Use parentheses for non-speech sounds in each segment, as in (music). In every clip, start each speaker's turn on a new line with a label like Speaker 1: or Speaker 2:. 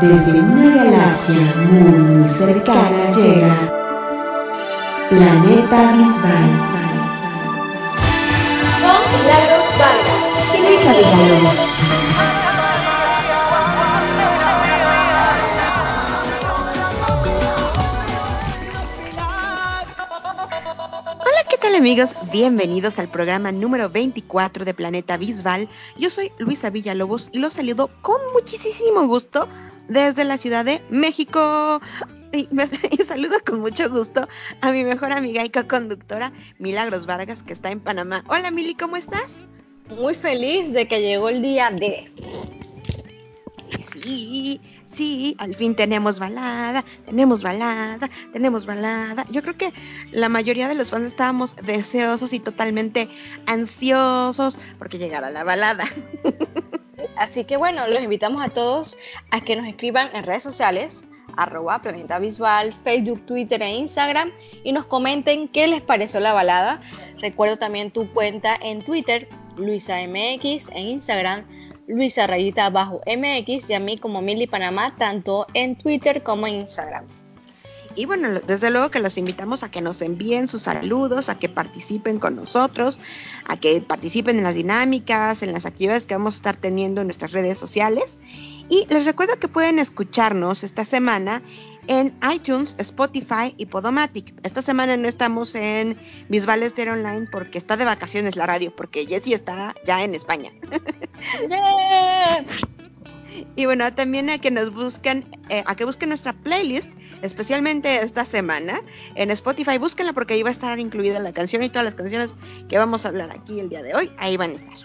Speaker 1: Desde una galaxia muy, muy cercana llega Planeta Bisbal.
Speaker 2: Con Milagros Vargas y Luisa Villalobos.
Speaker 3: amigos? Bienvenidos al programa número 24 de Planeta Bisbal. Yo soy Luisa Villalobos y los saludo con muchísimo gusto desde la Ciudad de México. Y, me, (laughs) saludo con mucho gusto a mi mejor amiga y co-conductora Milagros Vargas, que está en Panamá. Hola Mili, ¿cómo estás?
Speaker 4: Muy feliz de que llegó el día de
Speaker 3: sí, sí, al fin tenemos balada, tenemos balada, tenemos balada. Yo creo que la mayoría de los fans estábamos deseosos y totalmente ansiosos porque llegara la balada. (laughs)
Speaker 4: Así que bueno, los invitamos a todos a que nos escriban en redes sociales arroba Planeta Visual, Facebook, Twitter e Instagram y nos comenten qué les pareció la balada. Recuerdo también tu cuenta en Twitter, LuisaMX, en Instagram, Luisa Rayita bajo MX y a mí como Mili Panamá, tanto en Twitter como en Instagram.
Speaker 3: Y bueno, desde luego que los invitamos a que nos envíen sus saludos, a que participen con nosotros, a que participen en las dinámicas, en las actividades que vamos a estar teniendo en nuestras redes sociales. Y les recuerdo que pueden escucharnos esta semana en iTunes, Spotify y Podomatic. Esta semana no estamos en Bisbal Estéreo Online porque está de vacaciones la radio, porque Jessie está ya en España. (laughs) Y bueno, también a que nos busquen, eh, a que busquen nuestra playlist, especialmente esta semana, en Spotify, búsquenla porque ahí va a estar incluida la canción y todas las canciones que vamos a hablar aquí el día de hoy, ahí van a estar.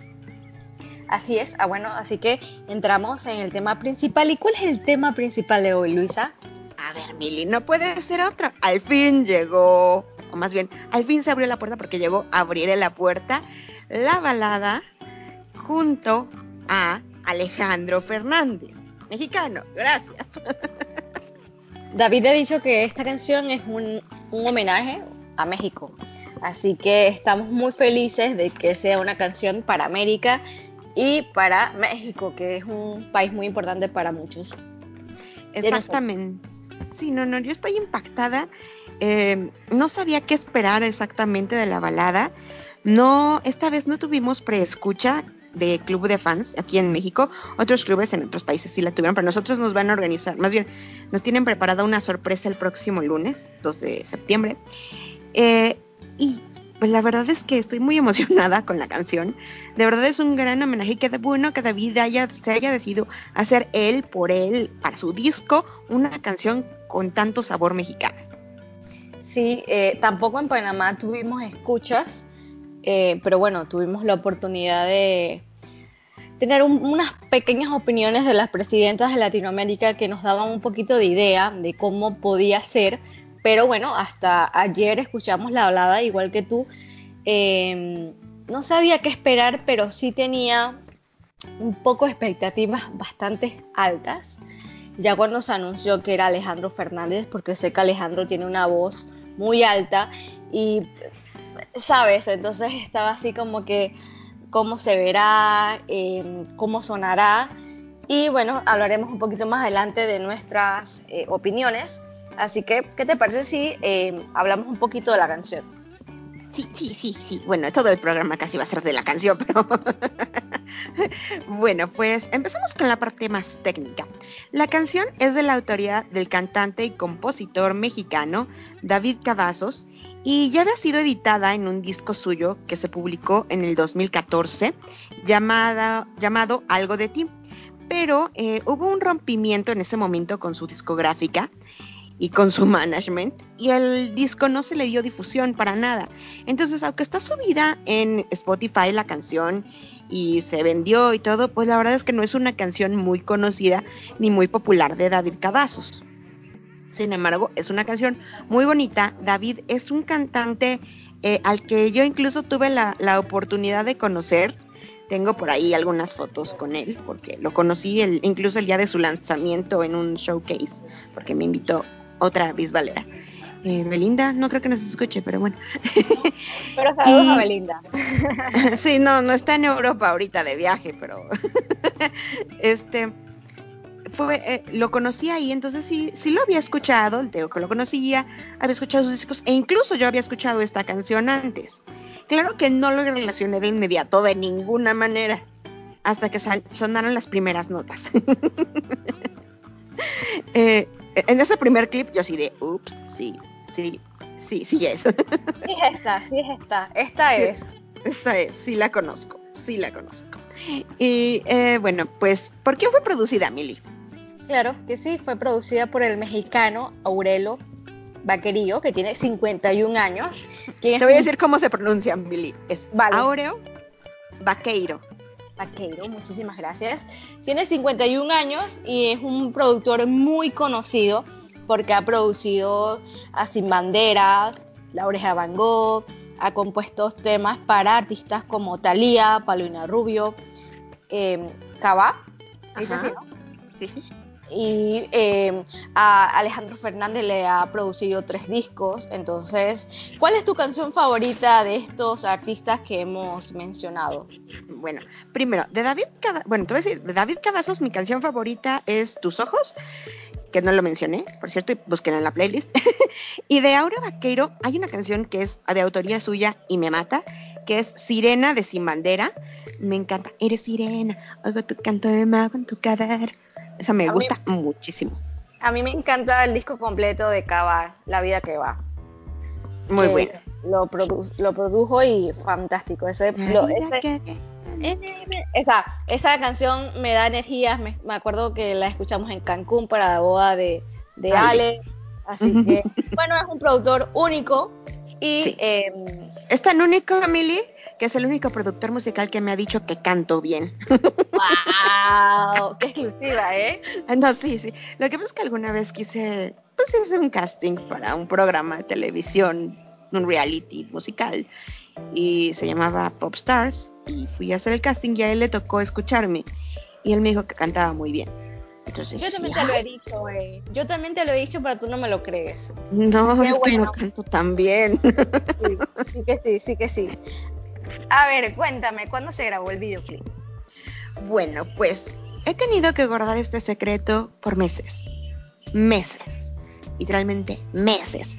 Speaker 4: Así es, ah, bueno, así que entramos en el tema principal. ¿Y cuál es el tema principal de hoy, Luisa?
Speaker 3: A ver, Mili, no puede ser otra. Al fin llegó, o más bien, al fin se abrió la puerta porque llegó a abrir la puerta la balada junto a Alejandro Fernández, mexicano. Gracias. (laughs)
Speaker 4: David ha dicho que esta canción es un, un homenaje a México. Así que estamos muy felices de que sea una canción para América y para México, que es un país muy importante para muchos.
Speaker 3: Exactamente. Sí, no, no, yo estoy impactada. Eh, no sabía qué esperar exactamente de la balada. No, esta vez no tuvimos preescucha de club de fans aquí en México. Otros clubes en otros países sí la tuvieron, pero nosotros nos van a organizar, más bien, nos tienen preparada una sorpresa el próximo lunes, 2 de septiembre. Eh, y pues la verdad es que estoy muy (laughs) emocionada con la canción. De verdad es un gran homenaje y qué bueno que David haya, se haya decidido hacer él por él, para su disco, una canción con tanto sabor mexicano.
Speaker 4: Sí, eh, tampoco en Panamá tuvimos escuchas, eh, pero bueno, tuvimos la oportunidad de tener unas pequeñas opiniones de las presidentas de Latinoamérica que nos daban un poquito de idea de cómo podía ser pero bueno, hasta ayer escuchamos la hablada, igual que tú. Em, no sabía qué esperar, pero sí tenía un poco expectativas bastante altas. Ya cuando se anunció que era Alejandro Fernández, porque sé que Alejandro tiene una voz muy alta y, ¿sabes? Entonces estaba así como que cómo se verá, em, cómo sonará. Y bueno, hablaremos un poquito más adelante de nuestras eh, opiniones. Así que, ¿qué te parece si eh, hablamos un poquito de la canción?
Speaker 3: Sí, sí, sí, sí. Bueno, todo el programa casi va a ser de la canción, pero... (laughs) bueno, pues empezamos con la parte más técnica. La canción es de la autoría del cantante y compositor mexicano David Cavazos y ya había sido editada en un disco suyo que se publicó en el 2014 llamada, llamado Algo de ti. Pero eh, hubo un rompimiento en ese momento con su discográfica y con su management y el disco no se le dio difusión para nada. Entonces, aunque está subida en Spotify la canción y se vendió y todo, pues la verdad es que no es una canción muy conocida ni muy popular de David Cavazos. Sin embargo, es una canción muy bonita. David es un cantante eh, al que yo incluso tuve la, la, oportunidad de conocer. Tengo por ahí algunas fotos con él, porque lo conocí el, incluso el día de su lanzamiento en un showcase, porque me invitó otra bisbalera. Eh, Belinda, no creo que nos escuche, pero bueno. (laughs)
Speaker 4: Pero saludos a Belinda. (laughs)
Speaker 3: sí, no, no está en Europa ahorita de viaje, pero (laughs) este fue, eh, lo conocí ahí, entonces sí, sí lo había escuchado, digo que lo conocía, había escuchado sus discos, e incluso yo había escuchado esta canción antes. Claro que no lo relacioné de inmediato, de ninguna manera, hasta que sonaron las primeras notas. (laughs) eh, en ese primer clip yo sí de, ups, sí, sí, sí, sí es. (laughs)
Speaker 4: Sí es esta, sí es esta, esta es.
Speaker 3: Esta es, sí la conozco, sí la conozco. Y eh, bueno, pues, ¿por qué fue producida, Mili?
Speaker 4: Claro que sí, fue producida por el mexicano Aurelo Vaquerillo, que tiene 51 años. (laughs)
Speaker 3: Te voy a decir cómo se pronuncia, Mili. Es Aureo Vaqueiro.
Speaker 4: Vaqueiro, muchísimas gracias. Tiene 51 años y es un productor muy conocido porque ha producido a Sin Banderas, La Oreja Van Gogh, ha compuesto temas para artistas como Thalía, Paulina Rubio, eh, Cava, ¿sí, así, no?
Speaker 3: Sí, sí
Speaker 4: y em, a Alejandro Fernández le ha producido tres discos. Entonces, ¿cuál es tu canción favorita de estos artistas que hemos mencionado?
Speaker 3: Bueno, primero, de David Cavazos, bueno, te voy a decir, de David Cavazos mi canción favorita es Tus Ojos, que no lo mencioné, por cierto, busquen en la playlist. (laughs) y de Aura Vaqueiro hay una canción que es de autoría suya y me mata, que es Sirena de Sin Bandera. Me encanta, eres sirena, oigo tu canto de mago en tu cadáver esa me gusta muchísimo.
Speaker 4: A mí me encanta el disco completo de Cava, La vida que va.
Speaker 3: Muy bueno.
Speaker 4: Lo, lo produjo y fantástico. Ese, esa, esa, canción me da energías. Me, acuerdo que la escuchamos en Cancún para la boda de, de Ale. Así que, bueno, es un productor único y em,
Speaker 3: es tan único, Emily, que es el único productor musical que me ha dicho que canto bien.
Speaker 4: ¡Wow! ¡Qué exclusiva, eh!
Speaker 3: Ah, no, sí, sí. Lo que pasa es que alguna vez quise pues, hacer un casting para un programa de televisión, un reality musical, y se llamaba Pop Stars, y fui a hacer el casting y a él le tocó escucharme, y él me dijo que cantaba muy bien
Speaker 4: yo también te lo he dicho, güey. Yo también te lo he dicho, pero tú no me lo crees.
Speaker 3: No, es que no canto tan bien.
Speaker 4: Sí, sí que sí, sí que sí. A ver, cuéntame, ¿cuándo se grabó el videoclip?
Speaker 3: Bueno, pues he tenido que guardar este secreto por meses. Meses. Literalmente meses.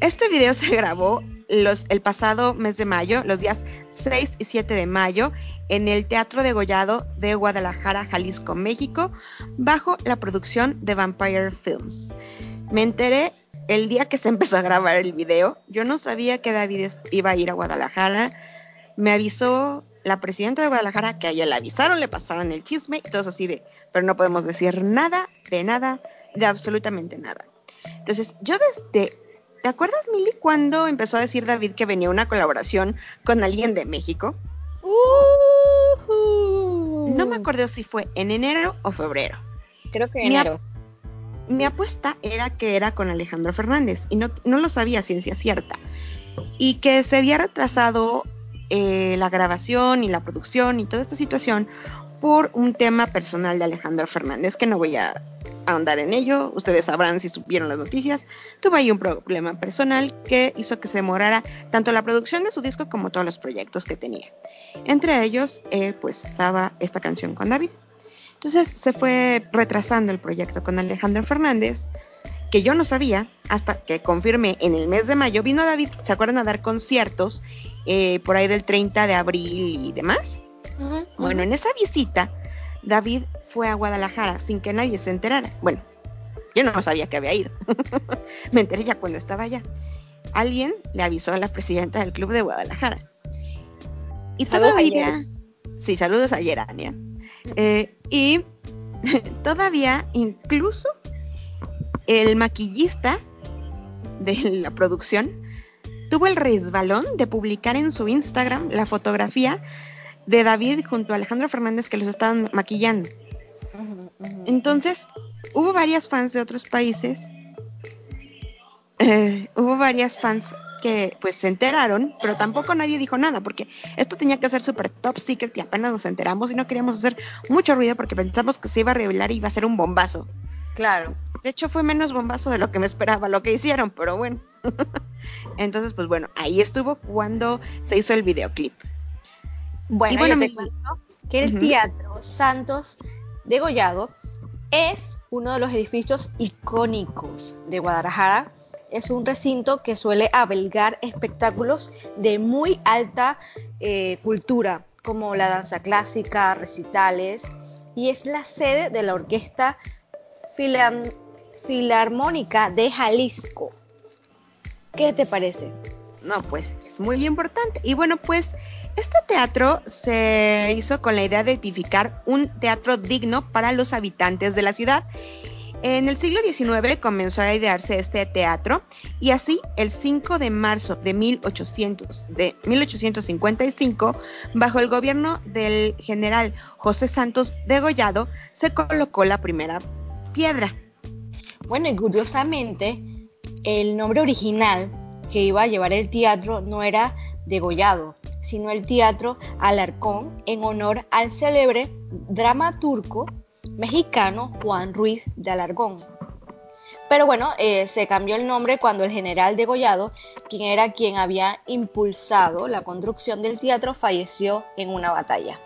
Speaker 3: Este video se grabó los, el pasado mes de mayo, los días 6 y 7 de mayo, en el Teatro de Gollado de Guadalajara, Jalisco, México, bajo la producción de Vampire Films. Me enteré el día que se empezó a grabar el video. Yo no sabía que David iba a ir a Guadalajara. Me avisó la presidenta de Guadalajara que a ella le avisaron, le pasaron el chisme y todo así de, pero no podemos decir nada, de nada, de absolutamente nada. Entonces, yo desde ¿Te acuerdas, Mili, cuando empezó a decir David que venía una colaboración con alguien de México? No me acuerdo si fue en enero o febrero.
Speaker 4: Creo que enero.
Speaker 3: Mi, apuesta era que era con Alejandro Fernández y no, no lo sabía ciencia cierta. Y que se había retrasado eh, la grabación y la producción y toda esta situación por un tema personal de Alejandro Fernández que no voy a ahondar en ello, ustedes sabrán si supieron las noticias, tuvo ahí un problema personal que hizo que se demorara tanto la producción de su disco como todos los proyectos que tenía. Entre ellos, eh, pues estaba esta canción con David. Entonces se fue retrasando el proyecto con Alejandro Fernández, que yo no sabía hasta que confirmé en el mes de mayo. Vino David, ¿se acuerdan a dar conciertos eh, por ahí del 30 de abril y demás? Bueno, en esa visita, David fue a Guadalajara sin que nadie se enterara. Bueno, yo no sabía que había ido. (laughs) Me enteré ya cuando estaba allá. Alguien le avisó a la presidenta del club de Guadalajara. Y todavía... Sí, saludos a Yerania. Eh, y (laughs) todavía, incluso, el maquillista de la producción tuvo el resbalón de publicar en su Instagram la fotografía de David junto a Alejandro Fernández que los estaban maquillando. Entonces, hubo varias fans de otros países, eh, hubo varias fans que pues se enteraron, pero tampoco nadie dijo nada, porque esto tenía que ser súper top secret y apenas nos enteramos y no queríamos hacer mucho ruido porque pensamos que se iba a revelar y iba a ser un bombazo.
Speaker 4: Claro.
Speaker 3: De hecho, fue menos bombazo de lo que me esperaba lo que hicieron, pero bueno. (laughs) Entonces, pues bueno, ahí estuvo cuando se hizo el videoclip.
Speaker 4: Bueno, y bueno, te cuento que el Teatro Santos degollado Es uno de los edificios icónicos de Guadalajara. Es un recinto que suele albergar espectáculos de muy alta eh, cultura, como la danza clásica, recitales, y es la sede de la Orquesta Filarmónica de Jalisco. ¿Qué te parece?
Speaker 3: No, pues es muy importante. Y bueno, pues este teatro se hizo con la idea de edificar un teatro digno para los habitantes de la ciudad. En el siglo XIX comenzó a idearse este teatro y así el 5 de marzo de, 1800, de 1855, bajo el gobierno del general José Santos Degollado, se colocó la primera piedra.
Speaker 4: Bueno, y curiosamente, el nombre original que iba a llevar el teatro no era Degollado, sino el Teatro Alarcón en honor al célebre dramaturgo mexicano Juan Ruiz de Alarcón. Pero bueno, eh, se cambió el nombre cuando el general degollado, quien era quien había impulsado la construcción del teatro, falleció en una batalla.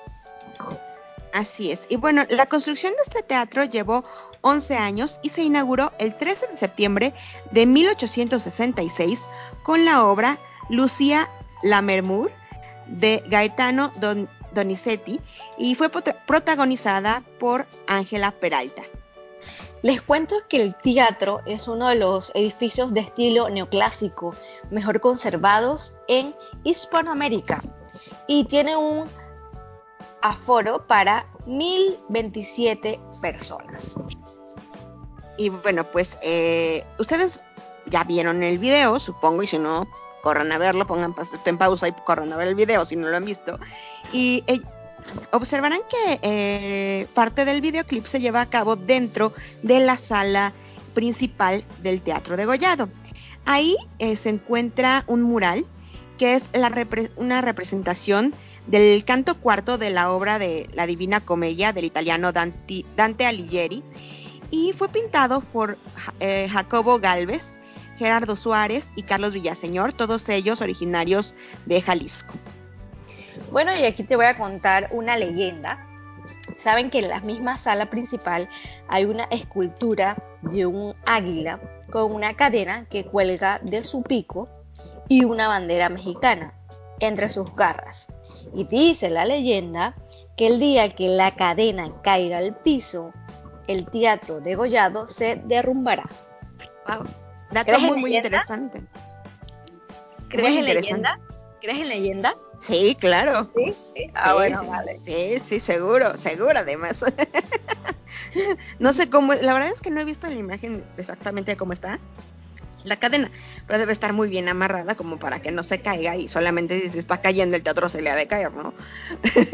Speaker 3: Así es. Y bueno, la construcción de este teatro llevó 11 años y se inauguró el 13 de septiembre de 1866 con la obra Lucía Lamermur de Gaetano Donizetti y fue protagonizada por Ángela Peralta.
Speaker 4: Les cuento que el teatro es uno de los edificios de estilo neoclásico mejor conservados en Hispanoamérica y tiene un aforo para 1027 personas.
Speaker 3: Y bueno, pues eh, ustedes ya vieron el video, supongo, y si no, corran a verlo, pongan pausa y corran a ver el video si no lo han visto. Y eh, observarán que eh, parte del videoclip se lleva a cabo dentro de la sala principal del Teatro de Gollado. Ahí se encuentra un mural que es una representación del canto cuarto de la obra de La Divina Comedia del italiano Dante, Alighieri y fue pintado por Jacobo Galvez Gerardo Suárez y Carlos Villaseñor, todos ellos originarios de Jalisco.
Speaker 4: Bueno, y aquí te voy a contar una leyenda. Saben que en la misma sala principal hay una escultura de un águila con una cadena que cuelga de su pico y una bandera mexicana entre sus garras. Y dice la leyenda que el día que la cadena caiga al piso, el teatro degollado se derrumbará.
Speaker 3: Wow. Dato muy, muy interesante.
Speaker 4: ¿Crees en leyenda? ¿Crees en leyenda?
Speaker 3: Sí, claro.
Speaker 4: Sí, Ah, bueno, vale.
Speaker 3: Sí, sí, seguro, seguro además. (laughs) no sé cómo, la verdad es que no he visto la imagen exactamente cómo está la cadena, pero debe estar muy bien amarrada como para que no se caiga y solamente si se está cayendo el teatro se le ha de caer, ¿no?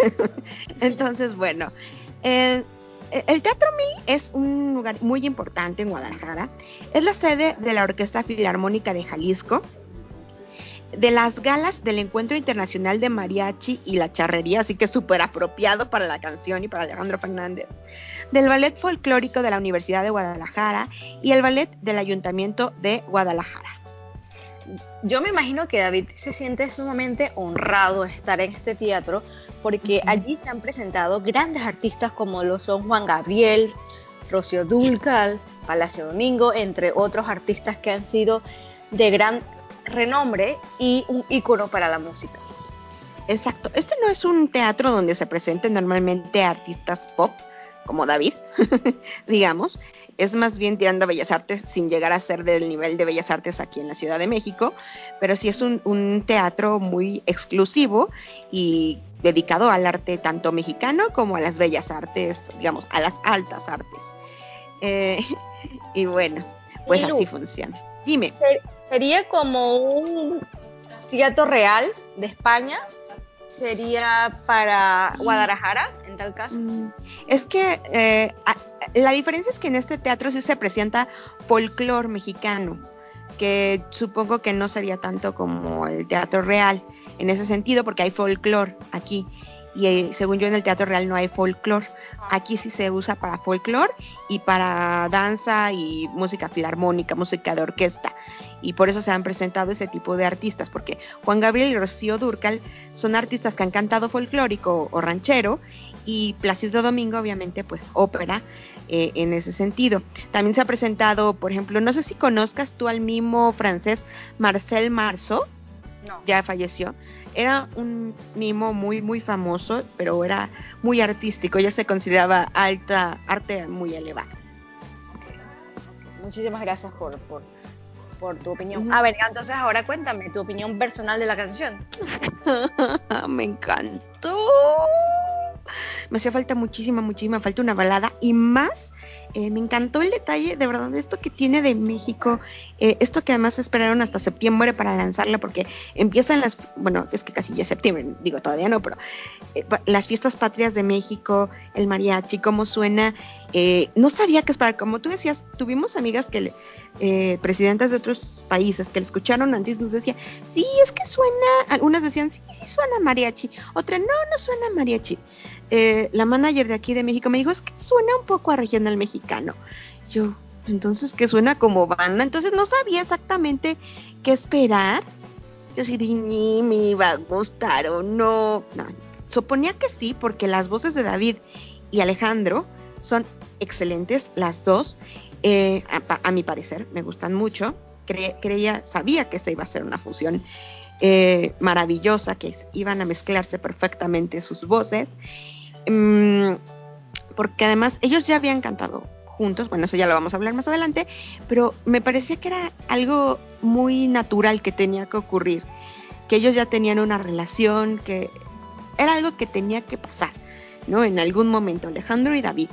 Speaker 3: (laughs) Entonces, bueno, eh, el Teatro Mil es un lugar muy importante en Guadalajara. Es la sede de la Orquesta Filarmónica de Jalisco, de las galas del Encuentro Internacional de Mariachi y la Charrería, así que súper apropiado para la canción y para Alejandro Fernández, del Ballet Folclórico de la Universidad de Guadalajara y el Ballet del Ayuntamiento de Guadalajara.
Speaker 4: Yo me imagino que David se siente sumamente honrado estar en este teatro porque allí se han presentado grandes artistas como lo son Juan Gabriel, Rocío Dulcal, Palacio Domingo, entre otros artistas que han sido de gran renombre y un ícono para la música.
Speaker 3: Exacto. Este no es un teatro donde se presenten normalmente artistas pop como David, (laughs) digamos. Es más bien tirando a Bellas Artes sin llegar a ser del nivel de Bellas Artes aquí en la Ciudad de México, pero sí es un, un teatro muy exclusivo y dedicado al arte tanto mexicano como a las bellas artes, digamos, a las altas artes. Eh, (laughs) y bueno, pues así funciona. Dime.
Speaker 4: ¿Sería como un teatro real de España? ¿Sería para Guadalajara, en tal caso? Mm,
Speaker 3: es que eh, la diferencia es que en este teatro sí se presenta folclore mexicano que supongo que no sería tanto como el teatro real en ese sentido, porque hay folclore aquí. Y eh, según yo en el teatro real no hay folclore. Aquí sí se usa para folclore y para danza y música filarmónica, música de orquesta. Y por eso se han presentado ese tipo de artistas, porque Juan Gabriel y Rocío Durcal son artistas que han cantado folclórico o ranchero y Plácido Domingo obviamente pues ópera eh, en ese sentido. También se ha presentado, por ejemplo, no sé si conozcas tú al mimo francés Marcel Marceau,
Speaker 4: No.
Speaker 3: ya falleció. Era un mimo muy, muy famoso, pero era muy artístico, ya se consideraba alta, arte muy elevado.
Speaker 4: Muchísimas gracias por, por, por tu opinión. A ver, entonces ahora cuéntame tu opinión personal de la canción. (laughs)
Speaker 3: Me encantó. Me hacía falta muchísima, muchísima falta una balada y más. eh, me encantó el detalle, de verdad, de esto que tiene de México, eh, esto que además esperaron hasta septiembre para lanzarla, porque empiezan las, bueno, es que casi ya es septiembre, digo todavía no, pero eh, las fiestas patrias de México, el mariachi, cómo suena, no sabía qué esperar, como tú decías, tuvimos amigas que, le- presidentas de otros países que le escucharon antes, nos decía, sí, es que suena, algunas decían, sí, sí suena mariachi, otra, no, no suena mariachi. Eh, la manager de aquí de México me dijo, es que suena un poco a regional mexicano. Yo, entonces, que suena como banda, entonces no sabía exactamente qué esperar. Yo sí, ni me iba a gustar o no. No, suponía que sí, porque las voces de David y Alejandro son excelentes, las dos. Eh, a, a mi parecer, me gustan mucho. Cre- creía, sabía que esa iba a ser una fusión eh, maravillosa, que iban a mezclarse perfectamente sus voces. Mm, porque además ellos ya habían cantado juntos, bueno, eso ya lo vamos a hablar más adelante, pero me parecía que era algo muy natural que tenía que ocurrir, que ellos ya tenían una relación, que era algo que tenía que pasar, ¿no? En algún momento, Alejandro y David.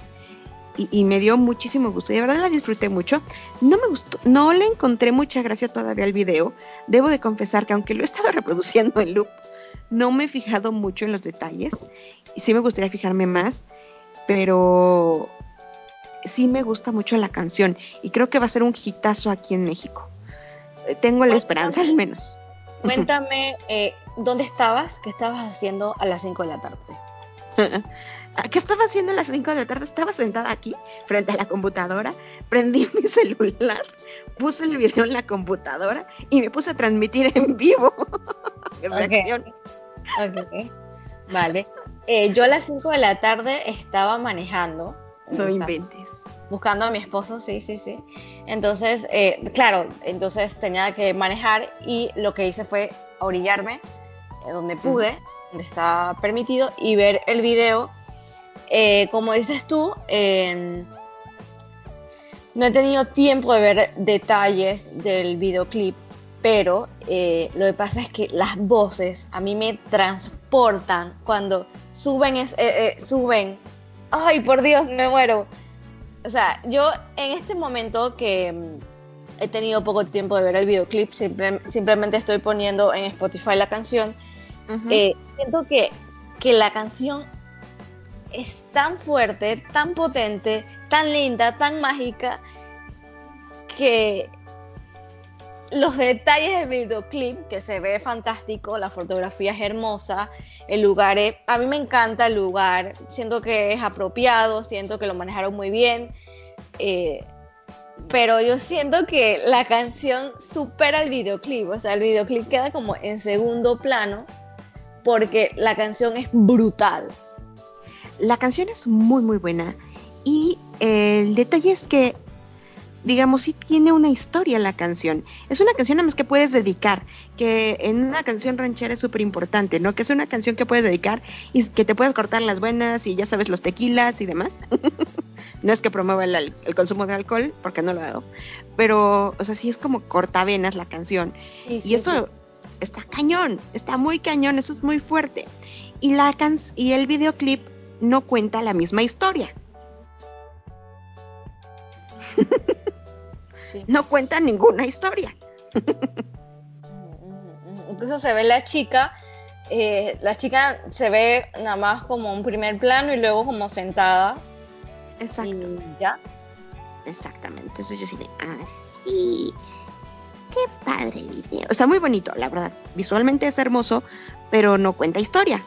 Speaker 3: Y, y me dio muchísimo gusto, y de verdad la disfruté mucho. No me gustó, no le encontré mucha gracia todavía al video. Debo de confesar que aunque lo he estado (laughs) reproduciendo en loop, no me he fijado mucho en los detalles. Y sí me gustaría fijarme más, pero sí me gusta mucho la canción y creo que va a ser un hitazo aquí en México. Eh, Tengo la esperanza al menos.
Speaker 4: Cuéntame, eh, ¿dónde estabas? ¿Qué estabas haciendo a las 5 de la tarde? (laughs)
Speaker 3: ¿Qué estaba haciendo a las 5 de la tarde? Estaba sentada aquí frente a la computadora, prendí (laughs) mi celular, puse el video en la computadora y me puse a transmitir en vivo. (laughs) Mi
Speaker 4: Ok.
Speaker 3: reacción.
Speaker 4: Ok. Vale. Eh, yo a las 5 de la tarde estaba manejando.
Speaker 3: No inventes.
Speaker 4: Buscando a mi esposo, sí, sí, sí. Entonces, eh, claro, entonces tenía que manejar y lo que hice fue orillarme eh, donde pude, donde estaba permitido, y ver el video. Como dices tú, eh, no he tenido tiempo de ver detalles del videoclip, pero eh, lo que pasa es que las voces a mí me transportan cuando suben, es, eh, eh, suben. Ay, por Dios, me muero. O sea, yo en este momento que mm, he tenido poco tiempo de ver el videoclip, simple- simplemente estoy poniendo en Spotify la canción, eh, siento que, que la canción es tan fuerte, tan potente, tan linda, tan mágica, que los detalles del videoclip, que se ve fantástico, la fotografía es hermosa, el lugar es, a mí me encanta el lugar, siento que es apropiado, siento que lo manejaron muy bien, eh, pero yo siento que la canción supera el videoclip, o sea, el videoclip queda como en segundo plano porque la canción es brutal.
Speaker 3: La canción es muy, muy buena. Y el detalle es que, digamos, sí tiene una historia la canción. Es una canción además que puedes dedicar, que en una canción ranchera es súper importante, ¿no? Que es una canción que puedes dedicar y que te puedes cortar las buenas y ya sabes, los tequilas y demás. (laughs) no es que promueva el consumo de alcohol, porque no lo hago. Pero, o sea, sí es como cortavenas la canción. Y eso está cañón, está muy cañón, eso es muy fuerte. Y, la can y el videoclip no cuenta la misma historia, (laughs)
Speaker 4: Sí.
Speaker 3: no cuenta ninguna historia.
Speaker 4: Incluso se ve la chica, eh, la chica se ve nada más como un primer plano y luego como sentada.
Speaker 3: Exacto,
Speaker 4: ya.
Speaker 3: exactamente. Entonces yo sí de, ah, sí, qué padre video. Está muy bonito, la verdad. Visualmente es hermoso, pero no cuenta historia.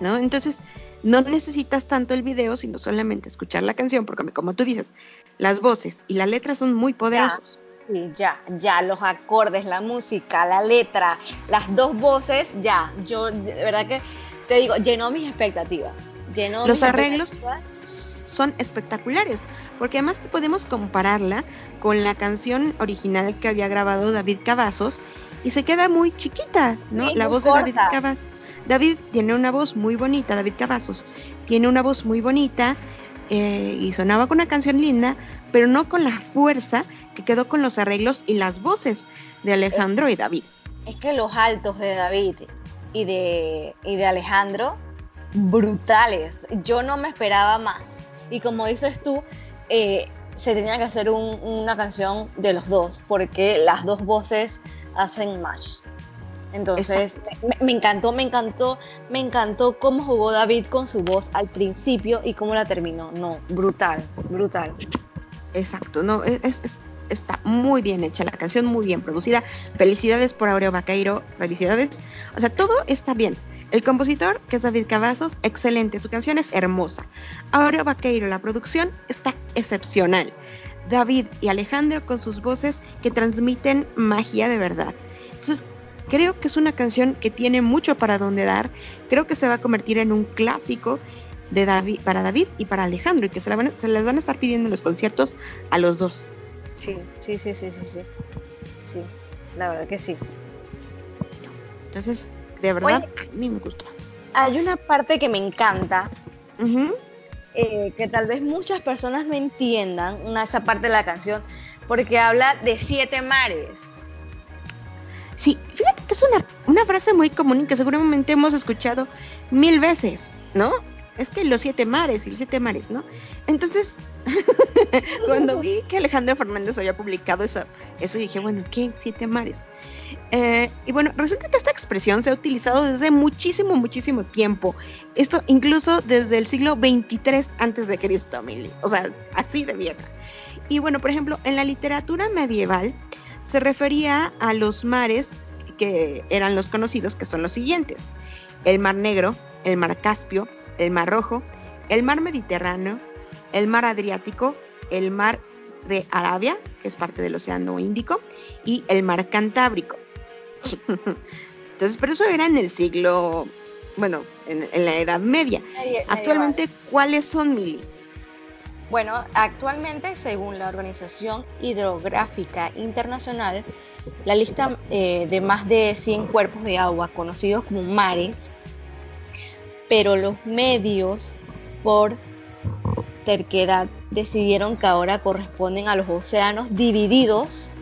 Speaker 3: ¿no? Entonces, no necesitas tanto el video, sino solamente escuchar la canción, porque como tú dices, las voces y la letra son muy poderosos.
Speaker 4: Sí, ya, ya, los acordes, la música, la letra, las dos voces, ya, yo de verdad que te digo, llenó mis expectativas. Llenó
Speaker 3: los arreglos son espectaculares, porque además podemos compararla con la canción original que había grabado David Cavazos y se queda muy chiquita, ¿no? la voz de David Cavazos. David tiene una voz muy bonita, David Cavazos tiene una voz muy bonita eh, y sonaba con una canción linda, pero no con la fuerza que quedó con los arreglos y las voces de Alejandro y David.
Speaker 4: Es que los altos de David y de, y de Alejandro, brutales. Yo no me esperaba más. Y como dices tú, eh, se tenía que hacer una canción de los dos, porque las dos voces hacen match. Entonces, me, encantó, me encantó, me encantó cómo jugó David con su voz al principio y cómo la terminó. No, brutal, brutal.
Speaker 3: Exacto, no, es, está muy bien hecha la canción, muy bien producida. Felicidades por Aureo Vaqueiro, felicidades. O sea, todo está bien. El compositor, que es David Cavazos, excelente, su canción es hermosa. Aureo Vaqueiro, la producción está excepcional. David y Alejandro con sus voces que transmiten magia de verdad. Entonces, creo que es una canción que tiene mucho para donde dar. Creo que se va a convertir en un clásico de David, para David y para Alejandro y que se, la van, se les van a estar pidiendo en los conciertos a los dos.
Speaker 4: Sí, sí, sí, sí, sí, sí. Sí, la verdad que sí.
Speaker 3: Entonces, de verdad, a mí me gustó.
Speaker 4: Hay una parte que me encanta, eh, que tal vez muchas personas no entiendan, una, esa parte de la canción, porque habla de siete mares.
Speaker 3: Sí, fíjate que es una, una frase muy común y que seguramente hemos escuchado mil veces, ¿no? Es que los siete mares y los siete mares, ¿no? Entonces, (laughs) cuando vi que Alejandro Fernández había publicado eso, eso dije, bueno, ¿qué siete mares? Eh, y bueno, resulta que esta expresión se ha utilizado desde muchísimo, muchísimo tiempo. Esto incluso desde el siglo 23 antes de Cristo, O sea, así de vieja. Y bueno, por ejemplo, en la literatura medieval se refería a los mares que eran los conocidos, que son los siguientes. El Mar Negro, el Mar Caspio, el Mar Rojo, el Mar Mediterráneo, el Mar Adriático, el Mar de Arabia, que es parte del Océano Índico, y el Mar Cantábrico. (laughs) Entonces, pero eso era en el siglo, bueno, en, la Edad Media. Actualmente, ¿cuáles son, Mili?
Speaker 4: Bueno, actualmente, según la Organización Hidrográfica Internacional, la lista eh, de más de 100 cuerpos de agua conocidos como mares, pero los medios, por terquedad, decidieron que ahora corresponden a los océanos divididos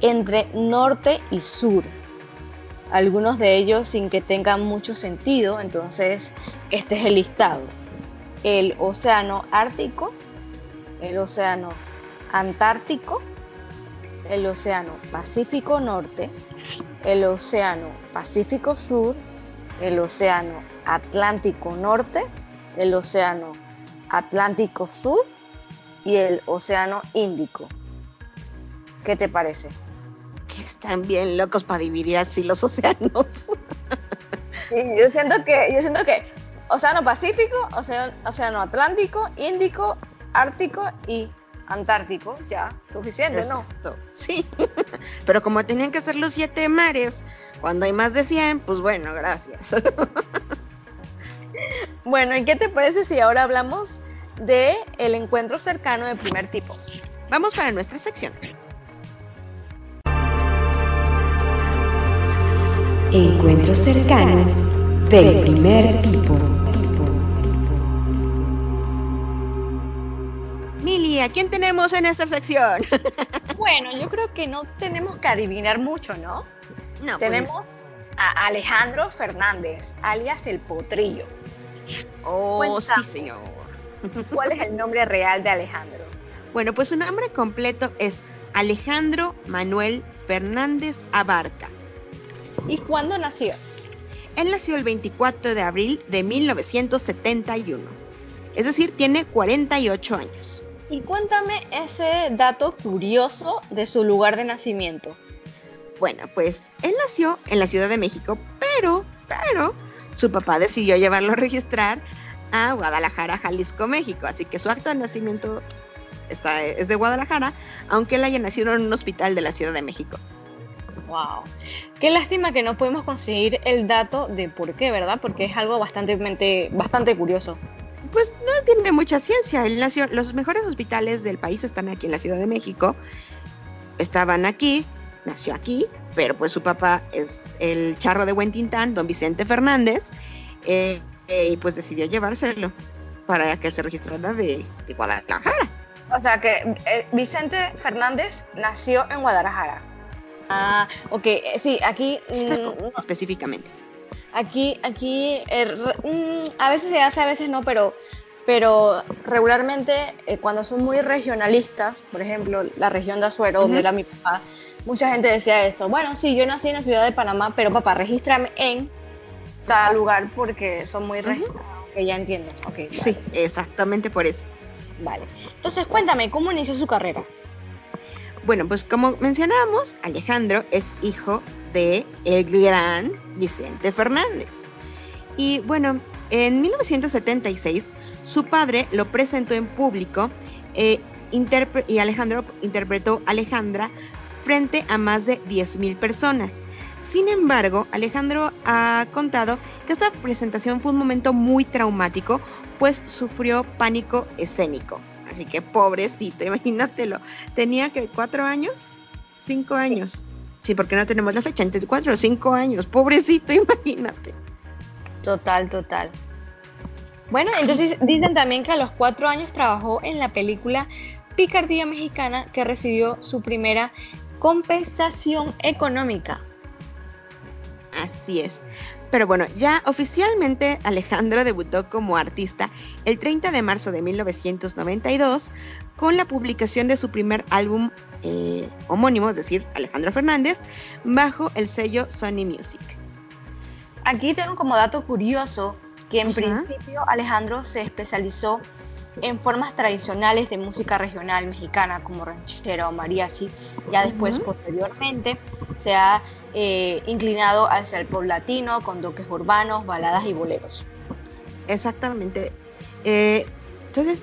Speaker 4: entre norte y sur. Algunos de ellos sin que tengan mucho sentido, entonces este es el listado. El océano Ártico, el océano Antártico, el océano Pacífico Norte, el océano Pacífico Sur, el océano Atlántico Norte, el océano Atlántico Sur y el Océano Índico. ¿Qué te parece?
Speaker 3: Que están bien locos para dividir así los océanos.
Speaker 4: Sí, yo siento que, yo siento que Océano Pacífico, Océano, Océano Atlántico, Índico, Ártico y Antártico, ya, suficiente, ¿no?
Speaker 3: Sí, (laughs) pero como tenían que ser los siete mares, cuando hay más de 100, pues bueno, gracias. (laughs)
Speaker 4: bueno, ¿y qué te parece si ahora hablamos de el encuentro cercano de primer tipo.
Speaker 3: Vamos para nuestra sección.
Speaker 1: Encuentros cercanos del primer tipo.
Speaker 3: Mili, ¿a quién tenemos en esta sección? (laughs)
Speaker 4: bueno, yo creo que no tenemos que adivinar mucho, ¿no?
Speaker 3: No.
Speaker 4: Pues tenemos a Alejandro Fernández, alias el Potrillo.
Speaker 3: Oh, sí, señor. (laughs)
Speaker 4: ¿Cuál es el nombre real de Alejandro?
Speaker 3: Bueno, pues su nombre completo es Alejandro Manuel Fernández Abarca.
Speaker 4: ¿Y cuándo nació?
Speaker 3: Él nació el 24 de abril de 1971. Es decir, tiene 48 años.
Speaker 4: Y cuéntame ese dato curioso de su lugar de nacimiento.
Speaker 3: Bueno, pues él nació en la Ciudad de México, pero, pero, su papá decidió llevarlo a registrar a Guadalajara, Jalisco, México. Así que su acto de nacimiento está, es de Guadalajara, aunque él haya nacido en un hospital de la Ciudad de México.
Speaker 4: Wow. Qué lástima que no podemos conseguir el dato de por qué, ¿verdad? Porque es algo bastante, bastante curioso.
Speaker 3: Pues no tiene mucha ciencia. Él nació, los mejores hospitales del país están aquí en la Ciudad de México. Estaban aquí, nació aquí, pero pues su papá es el charro de Buen Tintán, don Vicente Fernández, eh, eh, y pues decidió llevárselo para que se registrara de, de Guadalajara.
Speaker 4: O sea que eh, Vicente Fernández nació en Guadalajara. Ah, ok, sí, aquí...
Speaker 3: Mm, específicamente.
Speaker 4: Aquí, aquí, er, mm, a veces se hace, a veces no, pero, pero regularmente eh, cuando son muy regionalistas, por ejemplo, la región de Azuero, donde era mi papá, mucha gente decía esto, bueno, sí, yo nací en la ciudad de Panamá, pero papá, regístrame en tal lugar porque son muy regionalistas. Que ya entiendo, ok.
Speaker 3: Sí, exactamente por eso.
Speaker 4: Vale. Entonces, cuéntame, ¿cómo inició su carrera?
Speaker 3: Bueno, pues como mencionábamos, Alejandro es hijo de el gran Vicente Fernández. Y bueno, en 1976 su padre lo presentó en público eh, y Alejandro interpretó Alejandra frente a más de 10.000 personas. Sin embargo, Alejandro ha contado que esta presentación fue un momento muy traumático, pues sufrió pánico escénico. Así que pobrecito, (laughs) imagínatelo. Tenía que cuatro años, cinco años. Sí, porque no tenemos la fecha, entre cuatro o cinco años. Pobrecito, (laughs) imagínate.
Speaker 4: Total, total. Bueno, entonces (laughs) dicen también que a los cuatro años trabajó en la película Picardía Mexicana, que recibió su primera compensación económica.
Speaker 3: Así es. Pero bueno, ya oficialmente Alejandro debutó como artista el 30 de marzo de 1992 con la publicación de su primer álbum eh, homónimo, es decir, Alejandro Fernández, bajo el sello Sony Music.
Speaker 4: Aquí tengo como dato curioso que en principio Alejandro se especializó en formas tradicionales de música regional mexicana como ranchera o mariachi. Ya después, posteriormente, se ha eh, inclinado hacia el pop latino con toques urbanos, baladas y boleros.
Speaker 3: Exactamente. Eh, entonces,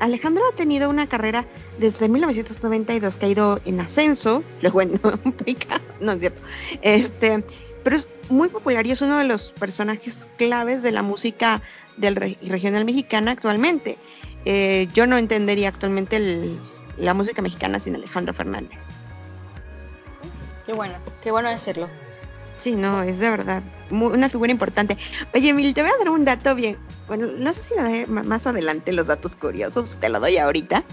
Speaker 3: Alejandro ha tenido una carrera desde 1992 que ha ido en ascenso, (laughs) luego en no es cierto, este, pero es muy popular y es uno de los personajes claves de la música del regional mexicana actualmente. Eh, yo no entendería actualmente la música mexicana sin Alejandro Fernández.
Speaker 4: Qué bueno, qué bueno decirlo.
Speaker 3: Sí, no, es de verdad una figura importante. Oye, Emil, te voy a dar un dato bien. Bueno, no sé si lo daré más adelante los datos curiosos, te lo doy ahorita.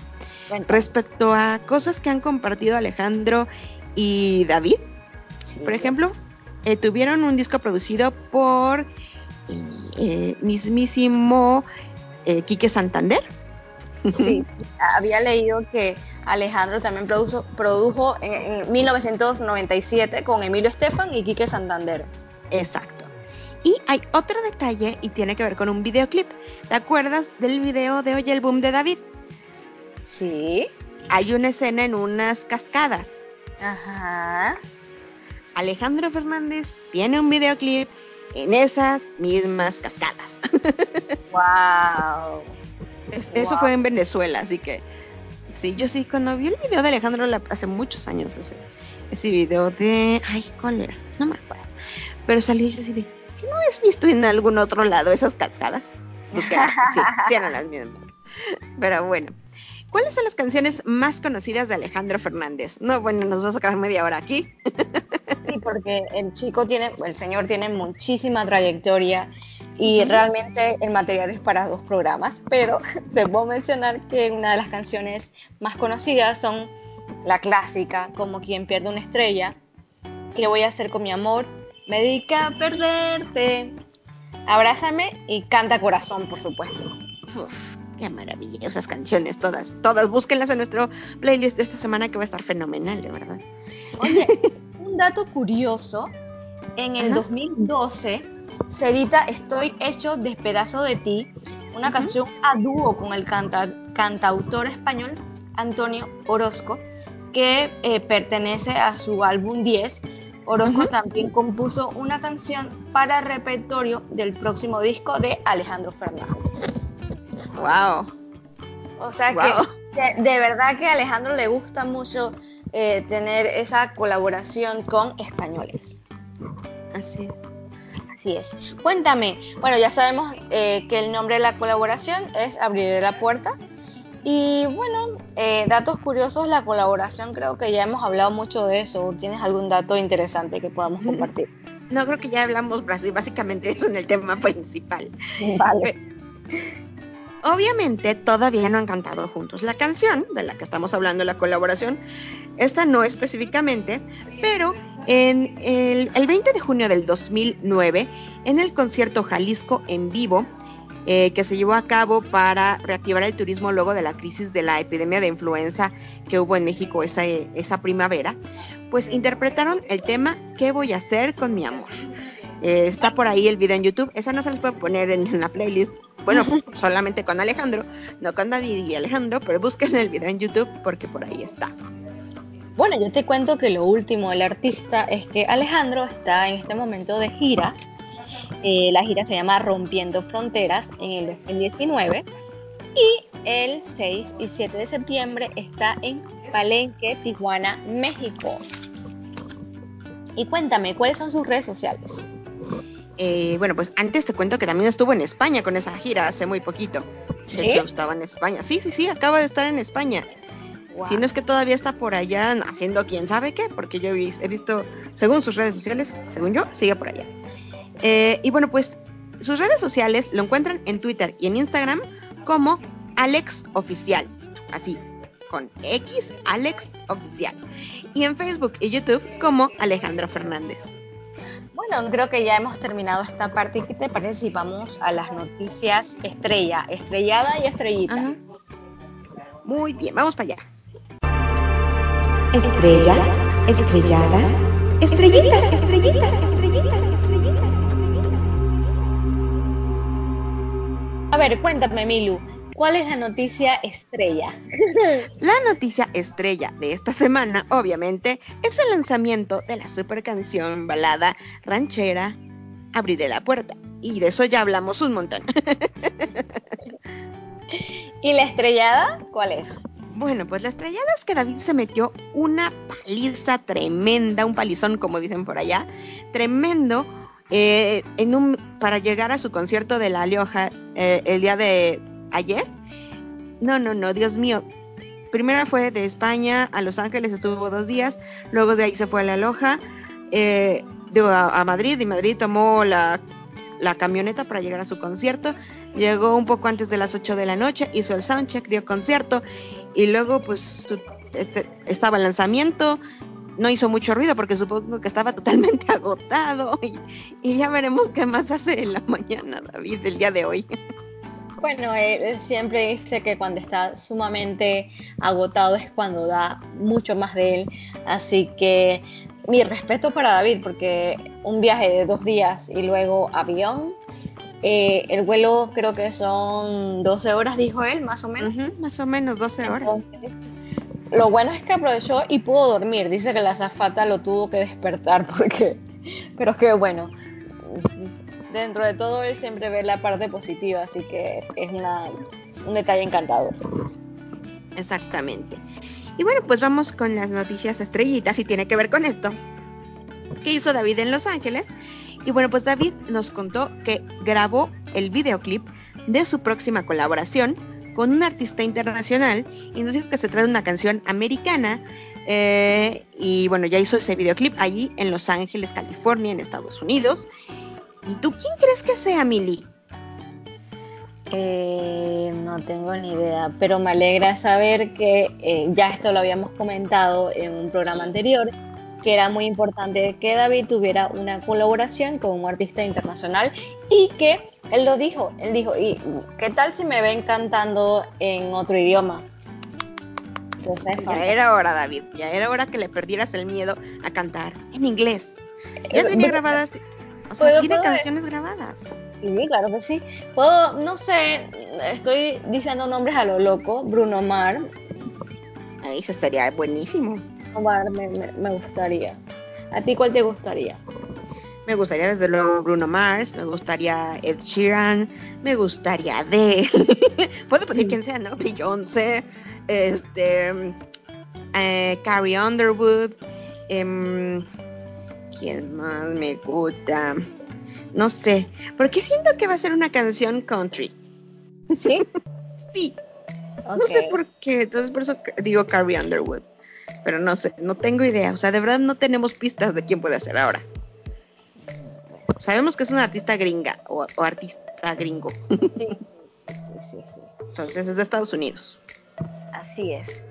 Speaker 3: Respecto a cosas que han compartido Alejandro y David. Por ejemplo, eh, tuvieron un disco producido por eh, mismísimo eh, Quique Santander.
Speaker 4: Sí, había leído que Alejandro también produjo, produjo en, 1997 con Emilio Estefan y Quique Santander.
Speaker 3: Exacto. Y hay otro detalle y tiene que ver con un videoclip. ¿Te acuerdas del video de Oye el Boom de David?
Speaker 4: Sí.
Speaker 3: Hay una escena en unas cascadas.
Speaker 4: Ajá.
Speaker 3: Alejandro Fernández tiene un videoclip en esas mismas cascadas. (laughs)
Speaker 4: ¡Wow!
Speaker 3: Eso fue en Venezuela, así que sí, yo sí, cuando vi el video de Alejandro hace muchos años, ese, ese video de. Ay, ¿cuál era? No me acuerdo. Pero salió yo así de. ¿Qué no has visto en algún otro lado esas cascadas? sí, sí eran las mismas. Pero bueno. ¿Cuáles son las canciones más conocidas de Alejandro Fernández? No, bueno, nos vamos a quedar media hora aquí.
Speaker 4: Sí, porque el chico tiene, el señor tiene muchísima trayectoria y realmente el material es para dos programas, pero (laughs) debo mencionar que una de las canciones más conocidas son la clásica, como quien pierde una estrella, ¿qué voy a hacer con mi amor? Me dedica a perderte, abrázame y canta corazón, por supuesto.
Speaker 3: Uf, qué maravilla, esas canciones, todas, todas, búsquenlas en nuestro playlist de esta semana que va a estar fenomenal, de verdad.
Speaker 4: Oye, (laughs) un dato curioso, en el 2012 se edita Estoy hecho despedazo de ti, una canción a dúo con el cantautor español Antonio Orozco, que eh, pertenece a su álbum 10, Orozco también compuso una canción para repertorio del próximo disco de Alejandro Fernández.
Speaker 3: ¡Wow!
Speaker 4: O sea que, de verdad que a Alejandro le gusta mucho eh, tener esa colaboración con españoles.
Speaker 3: Así es.
Speaker 4: Así es. Cuéntame, bueno, ya sabemos eh, que el nombre de la colaboración es Abriré la Puerta. Y bueno, eh, datos curiosos, la colaboración, creo que ya hemos hablado mucho de eso. ¿Tienes algún dato interesante que podamos compartir?
Speaker 3: No, creo que ya hablamos básicamente eso en el tema principal.
Speaker 4: Vale.
Speaker 3: Obviamente todavía no han cantado juntos la canción de la que estamos hablando, la colaboración. Esta no específicamente, pero en el, 20 de junio del 2009, en el concierto Jalisco en vivo, eh, que se llevó a cabo para reactivar el turismo luego de la crisis de la epidemia de influenza que hubo en México esa, esa primavera, pues interpretaron el tema ¿Qué voy a hacer con mi amor? Eh, está por ahí el video en YouTube. Esa no se les puede poner en, la playlist. Bueno, solamente con Alejandro, no con David y Alejandro, pero busquen el video en YouTube porque por ahí está.
Speaker 4: Bueno, yo te cuento que lo último del artista es que Alejandro está en este momento de gira. Eh, la gira se llama Rompiendo Fronteras en el 2019 y el 6 y 7 de septiembre está en Palenque, Tijuana, México. Y cuéntame, ¿cuáles son sus redes sociales?
Speaker 3: Eh, bueno, pues antes te cuento que también estuvo en España con esa gira hace muy poquito.
Speaker 4: ¿Sí?
Speaker 3: estaba en España. Sí, sí, sí, acaba de estar en España. Si no es que todavía está por allá haciendo quién sabe qué, porque yo he visto, según sus redes sociales, según yo, sigue por allá. Eh, y bueno, pues sus redes sociales lo encuentran en Twitter y en Instagram como Alex Oficial. Así, con X, Alex Oficial. Y en Facebook y YouTube como Alejandro Fernández.
Speaker 4: Bueno, creo que ya hemos terminado esta parte. ¿Qué te parece si vamos a las noticias estrella, estrellada y estrellita?
Speaker 3: Muy bien, vamos para allá.
Speaker 1: Estrella, estrellada, estrellita, estrellita, estrellita, estrellita.
Speaker 4: A ver, cuéntame, Milu, ¿cuál es la noticia estrella? (laughs)
Speaker 3: La noticia estrella de esta semana, obviamente, es el lanzamiento de la super canción balada ranchera Abriré la puerta. Y de eso ya hablamos un montón. (laughs)
Speaker 4: ¿Y la estrellada cuál es?
Speaker 3: Bueno, pues la estrellada es que David se metió una paliza tremenda, un palizón como dicen por allá, tremendo, eh, en un, para llegar a su concierto de La Lioja eh, el día de ayer. No, no, no, Dios mío. Primero fue de España a Los Ángeles, estuvo dos días, luego de ahí se fue a La Loja, eh, a, a, Madrid, y Madrid tomó la, camioneta para llegar a su concierto, llegó un poco antes de las 8 de la noche, hizo el soundcheck, dio concierto y luego pues este, estaba el lanzamiento, no hizo mucho ruido porque supongo que estaba totalmente (laughs) agotado y, ya veremos qué más hace en la mañana David el día de hoy.
Speaker 4: Bueno, él siempre dice que cuando está sumamente agotado es cuando da mucho más de él, así que mi respeto para David porque un viaje de dos días y luego avión eh, el vuelo creo que son 12 horas, dijo él, más o menos.
Speaker 3: más o menos 12 horas.
Speaker 4: lo bueno es que aprovechó y pudo dormir. Dice que la zafata lo tuvo que despertar (laughs) porque... Pero es que bueno, dentro de todo él siempre ve la parte positiva, así que es un detalle encantador.
Speaker 3: Exactamente. Y bueno, pues vamos con las noticias estrellitas y tiene que ver con esto. ¿Qué hizo David en Los Ángeles? Y bueno, pues David nos contó que grabó el videoclip de su próxima colaboración con un artista internacional y nos dijo que se trata de una canción americana eh, y bueno, ya hizo ese videoclip allí en Los Ángeles, California, en Estados Unidos. ¿Y tú quién crees que sea, Mili?
Speaker 4: Eh, no tengo ni idea, pero me alegra saber que eh, ya esto lo habíamos comentado en un programa anterior, que era muy importante que David tuviera una colaboración con un artista internacional y que él lo dijo, él dijo, ¿y qué tal si me ven cantando en otro idioma?
Speaker 3: ya era hora, David, ya era hora que le perdieras el miedo a cantar en inglés. Ya tenía grabadas, o sea, tiene canciones grabadas.
Speaker 4: Sí, claro que sí. Puedo, no sé, estoy diciendo nombres a lo loco, Bruno Mar.
Speaker 3: Ahí se estaría buenísimo
Speaker 4: me, me, gustaría. ¿A ti cuál te gustaría?
Speaker 3: Me gustaría desde luego Bruno Mars, me gustaría Ed Sheeran, me gustaría Adele. (laughs) Puedo pedir quien sea, ¿no? Beyoncé, este, eh, Carrie Underwood. em, ¿Quién más me gusta? No sé. Porque siento que va a ser una canción country.
Speaker 4: ¿Sí?
Speaker 3: Sí, no sé por qué. Entonces por eso digo Carrie Underwood. Pero no sé, no tengo idea. O sea, de verdad no tenemos pistas de quién puede ser ahora. Sabemos que es una artista gringa o, o artista gringo.
Speaker 4: Sí, sí, sí, sí.
Speaker 3: Entonces es de Estados Unidos.
Speaker 4: Así es.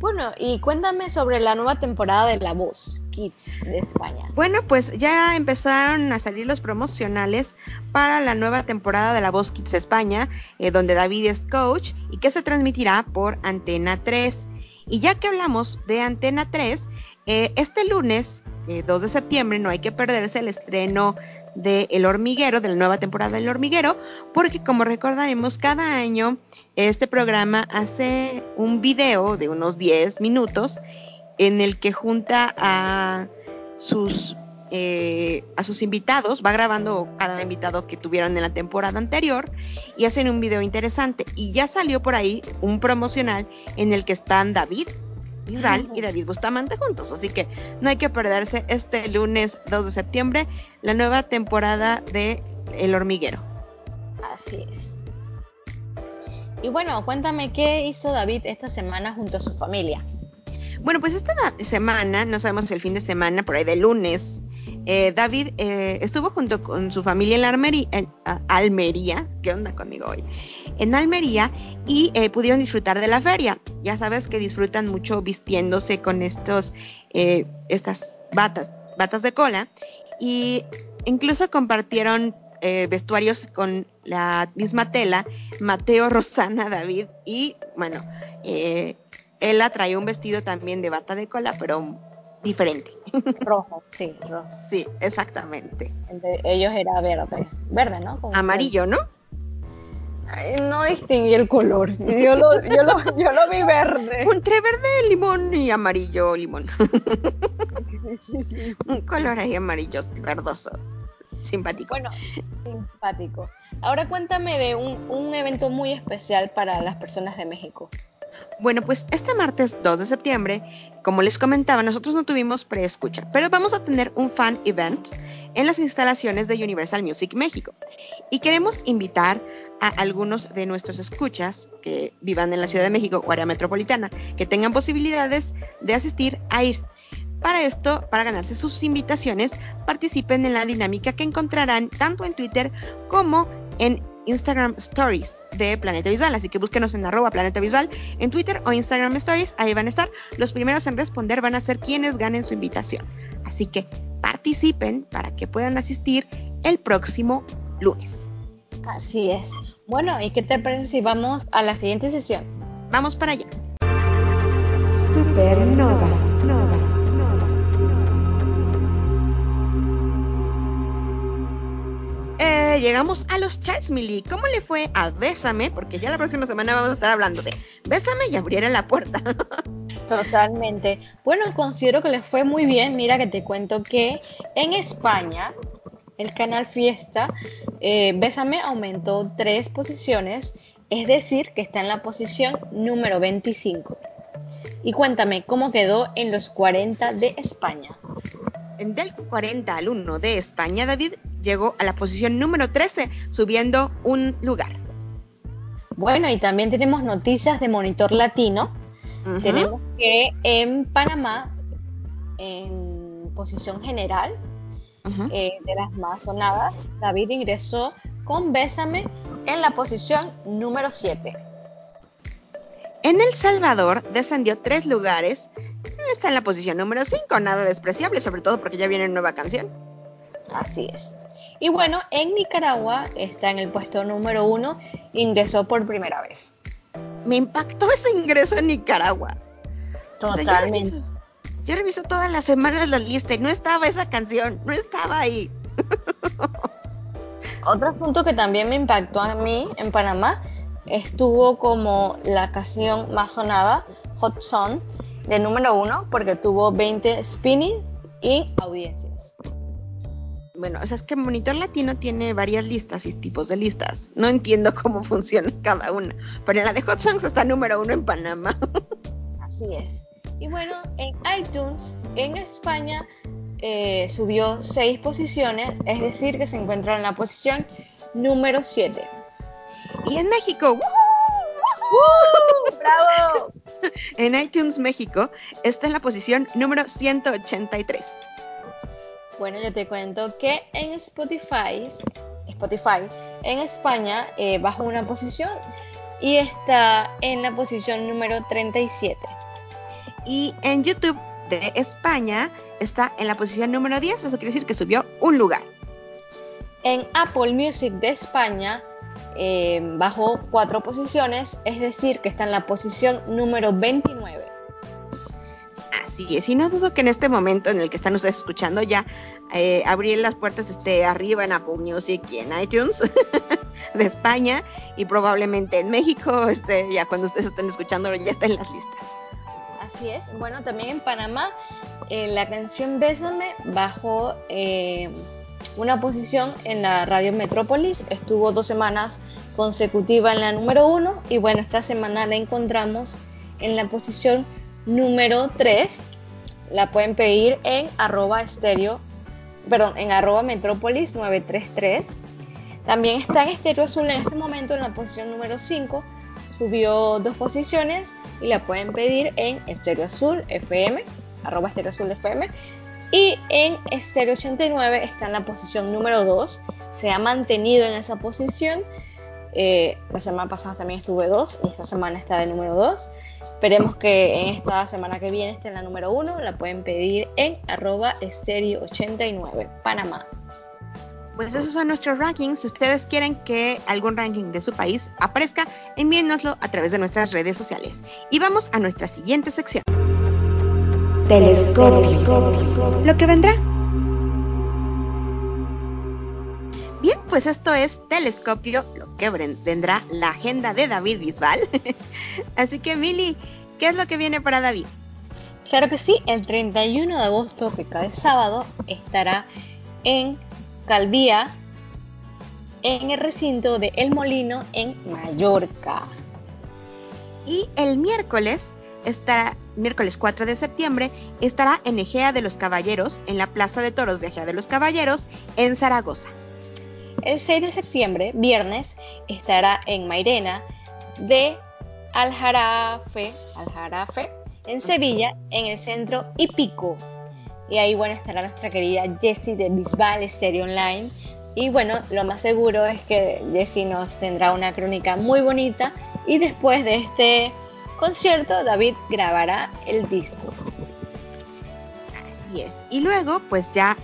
Speaker 4: Bueno, y cuéntame sobre la nueva temporada de La Voz Kids de España.
Speaker 3: Bueno, pues ya empezaron a salir los promocionales para la nueva temporada de La Voz Kids España, eh, donde David es coach y que se transmitirá por Antena 3. Y ya que hablamos de Antena 3, eh, este lunes, eh, 2 de septiembre, no hay que perderse el estreno de El Hormiguero, de la nueva temporada del Hormiguero, porque como recordaremos, cada año este programa hace un video de unos 10 minutos en el que junta a sus eh, a sus invitados, va grabando cada invitado que tuvieron en la temporada anterior y hacen un video interesante. Y ya salió por ahí un promocional en el que están David Bisbal y David Bustamante juntos. Así que no hay que perderse este lunes 2 de septiembre la nueva temporada de El Hormiguero.
Speaker 4: Así es. Y bueno, cuéntame qué hizo David esta semana junto a su familia.
Speaker 3: Bueno, pues esta semana, no sabemos si el fin de semana, por ahí de lunes, eh, David eh, estuvo junto con su familia en la Almería, en, Almería, ¿qué onda conmigo hoy? En Almería y eh, pudieron disfrutar de la feria. Ya sabes que disfrutan mucho vistiéndose con estos, estas batas, batas de cola y incluso compartieron vestuarios con la misma tela, Mateo, Rosana, David y bueno, ella traía un vestido también de bata de cola, pero diferente.
Speaker 4: Rojo, sí, rojo.
Speaker 3: Sí, exactamente.
Speaker 4: El de ellos era verde. Verde, ¿no? Como-
Speaker 3: Amarillo, ¿no?
Speaker 4: Ay, no distinguí el color. Yo lo, yo lo, yo lo vi verde.
Speaker 3: Entre verde, limón y amarillo, limón.
Speaker 4: Sí, sí.
Speaker 3: Un color ahí amarillo, verdoso. Simpático.
Speaker 4: Bueno, simpático. Ahora cuéntame de un, un evento muy especial para las personas de México.
Speaker 3: Bueno, pues este martes 2 de septiembre, como les comentaba, nosotros no tuvimos preescucha, pero vamos a tener un fan event en las instalaciones de Universal Music México. Y queremos invitar a algunos de nuestros escuchas que vivan en la Ciudad de México o área metropolitana, que tengan posibilidades de asistir a ir. Para esto, para ganarse sus invitaciones, participen en la dinámica que encontrarán tanto en Twitter como en Instagram Stories de Planeta Visual. Así que búsquenos en arroba Planeta Visual en Twitter o Instagram Stories. Ahí van a estar. Los primeros en responder van a ser quienes ganen su invitación. Así que participen para que puedan asistir el próximo lunes.
Speaker 4: Así es. Bueno, ¿y qué te parece si vamos a la siguiente sesión?
Speaker 3: Vamos para allá.
Speaker 1: Supernova, nova,
Speaker 3: llegamos a los charts, Mili. ¿Cómo le fue a Bésame? Porque ya la próxima semana vamos a estar hablando de Bésame y abriera la puerta. (laughs)
Speaker 4: Totalmente. Bueno, considero que les fue muy bien. Mira que te cuento que en España el canal Fiesta eh, Bésame aumentó tres posiciones, es decir, que está en la posición número 25. Y cuéntame, ¿cómo quedó en los 40 de España?
Speaker 3: En Del 40 al 1 de España, David llegó a la posición número 13, subiendo un lugar.
Speaker 4: Bueno, y también tenemos noticias de Monitor Latino. Tenemos que en Panamá, en posición general, eh, de las más sonadas, David ingresó con Bésame en la posición número 7.
Speaker 3: En El Salvador descendió tres lugares. Está en la posición número 5, nada despreciable, sobre todo porque ya viene nueva canción.
Speaker 4: Así es. Y bueno, en Nicaragua está en el puesto número 1, ingresó por primera vez.
Speaker 3: Me impactó ese ingreso en Nicaragua. O sea, yo
Speaker 4: Totalmente.
Speaker 3: reviso- Yo reviso todas las semanas la lista y no estaba esa canción, no estaba ahí. (laughs)
Speaker 4: Otro punto que también me impactó a mí en Panamá estuvo como la canción más sonada, Hot Song, de número uno, porque tuvo 20 spinning y audiencias.
Speaker 3: Bueno, o sea, es que Monitor Latino tiene varias listas y tipos de listas. No entiendo cómo (laughs) funciona cada una. Pero en la de Hot Songs está número uno en Panamá. (laughs)
Speaker 4: Así es. Y bueno, en iTunes, en España, eh, subió seis posiciones, es decir, que se encuentra en la posición número 7.
Speaker 3: Y en México,
Speaker 4: ¡Bravo! (laughs) (laughs)
Speaker 3: en iTunes México está en la posición número 183.
Speaker 4: Bueno, yo te cuento que en Spotify, Spotify en España eh, bajó una posición y está en la posición número 37.
Speaker 3: Y en YouTube de España está en la posición número 10, eso quiere decir que subió un lugar.
Speaker 4: En Apple Music de España eh, bajó cuatro posiciones, es decir, que está en la posición número 29.
Speaker 3: Así es, y no dudo que en este momento en el que están ustedes escuchando ya eh, abrir las puertas esté arriba en Apple Music y en iTunes (laughs) de España y probablemente en México, este, ya cuando ustedes estén escuchando ya está en las listas.
Speaker 4: Así es, bueno, también en Panamá eh, la canción Bésame bajó eh, una posición en la radio Metrópolis, estuvo dos semanas consecutiva en la número uno y bueno, esta semana la encontramos en la posición número 3. La pueden pedir en arroba estéreo, perdón, en arroba metrópolis 933. También está en estéreo azul en este momento en la posición número 5. Subió dos posiciones y la pueden pedir en estéreo azul FM, arroba estéreo azul FM. Y en estéreo 89 está en la posición número 2. Se ha mantenido en esa posición. Eh, la semana pasada también estuve 2 y esta semana está de número 2. Esperemos que en esta semana que viene esté en la número uno. La pueden pedir en arroba estéreo 89 Panamá.
Speaker 3: Pues esos son nuestros rankings. Si ustedes quieren que algún ranking de su país aparezca, envíennoslo a través de nuestras redes sociales. Y vamos a nuestra siguiente sección.
Speaker 1: Telescopio.
Speaker 3: Lo que vendrá. Bien, pues esto es Telescopio, lo que vendrá la agenda de David Bisbal. (laughs) Así que, Mili, ¿qué es lo que viene para David?
Speaker 4: Claro que sí, el 31 de agosto, que cae sábado, estará en Calvía, en el recinto de El Molino, en Mallorca.
Speaker 3: Y el miércoles estará, miércoles 4 de septiembre, estará en Egea de los Caballeros, en la Plaza de Toros de Egea de los Caballeros, en Zaragoza.
Speaker 4: El 6 de septiembre, viernes, estará en Mairena de Aljarafe, Aljarafe en Sevilla, en el centro hípico. Y ahí, bueno, estará nuestra querida Jessie de Bisbal Stereo Online. Y bueno, lo más seguro es que Jessie nos tendrá una crónica muy bonita. Y después de este concierto, David grabará el disco.
Speaker 3: Así es. Y luego, pues ya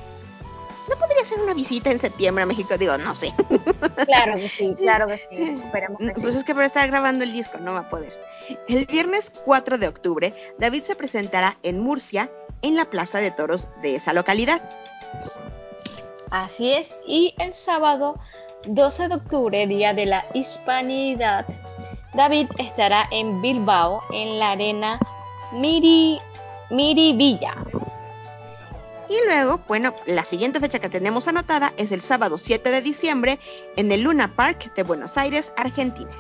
Speaker 3: ¿No podría ser una visita en septiembre a México? Digo, no sé. (laughs)
Speaker 4: Claro que sí, claro que sí. Esperemos que
Speaker 3: Pues es que por estar grabando el disco no va a poder. El viernes 4 de octubre, David se presentará en Murcia, en la Plaza de Toros de esa localidad.
Speaker 4: Así es. Y el sábado 12 de octubre, Día de la Hispanidad, David estará en Bilbao, en la arena Miri, Miribilla.
Speaker 3: Y luego, bueno, la siguiente fecha que tenemos anotada es el sábado 7 de diciembre en el Luna Park de Buenos Aires, Argentina.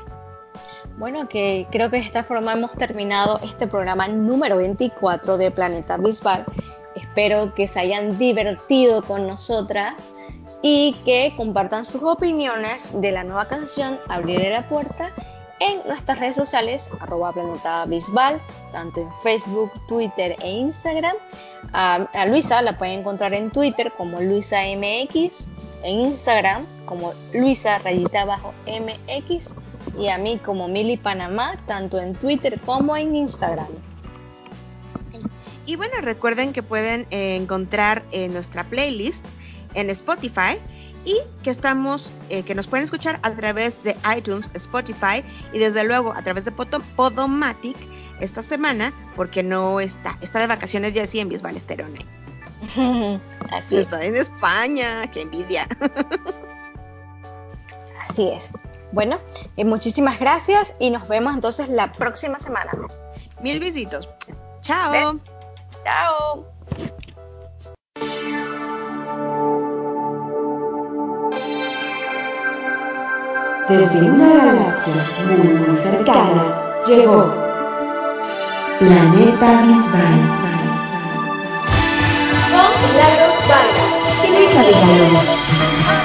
Speaker 4: Bueno, que creo que de esta forma hemos terminado este programa número 24 de Planeta Bisbal. Espero que se hayan divertido con nosotras y que compartan sus opiniones de la nueva canción Abriré la puerta en nuestras redes sociales, arroba Planeta Bisbal, tanto en Facebook, Twitter e Instagram. A, Luisa la pueden encontrar en Twitter como Luisa MX, en Instagram como Luisa rayita abajo MX y a mí como Mili Panamá, tanto en Twitter como en Instagram.
Speaker 3: Y bueno, recuerden que pueden eh, encontrar eh, nuestra playlist en Spotify y que estamos, eh, que nos pueden escuchar a través de iTunes, Spotify y desde luego a través de Podomatic esta semana, porque no está, está de vacaciones ya así en Bisbal Esterone. (laughs)
Speaker 4: Así
Speaker 3: está en España, qué envidia. (laughs)
Speaker 4: Así es. Bueno, eh, muchísimas gracias y nos vemos entonces la próxima semana.
Speaker 3: Mil besitos. Chao.
Speaker 4: Chao.
Speaker 3: Desde una galaxia muy muy cercana llegó Planeta Bisbal.
Speaker 4: Con Milagros Vargas.
Speaker 3: Silvia Villalobos.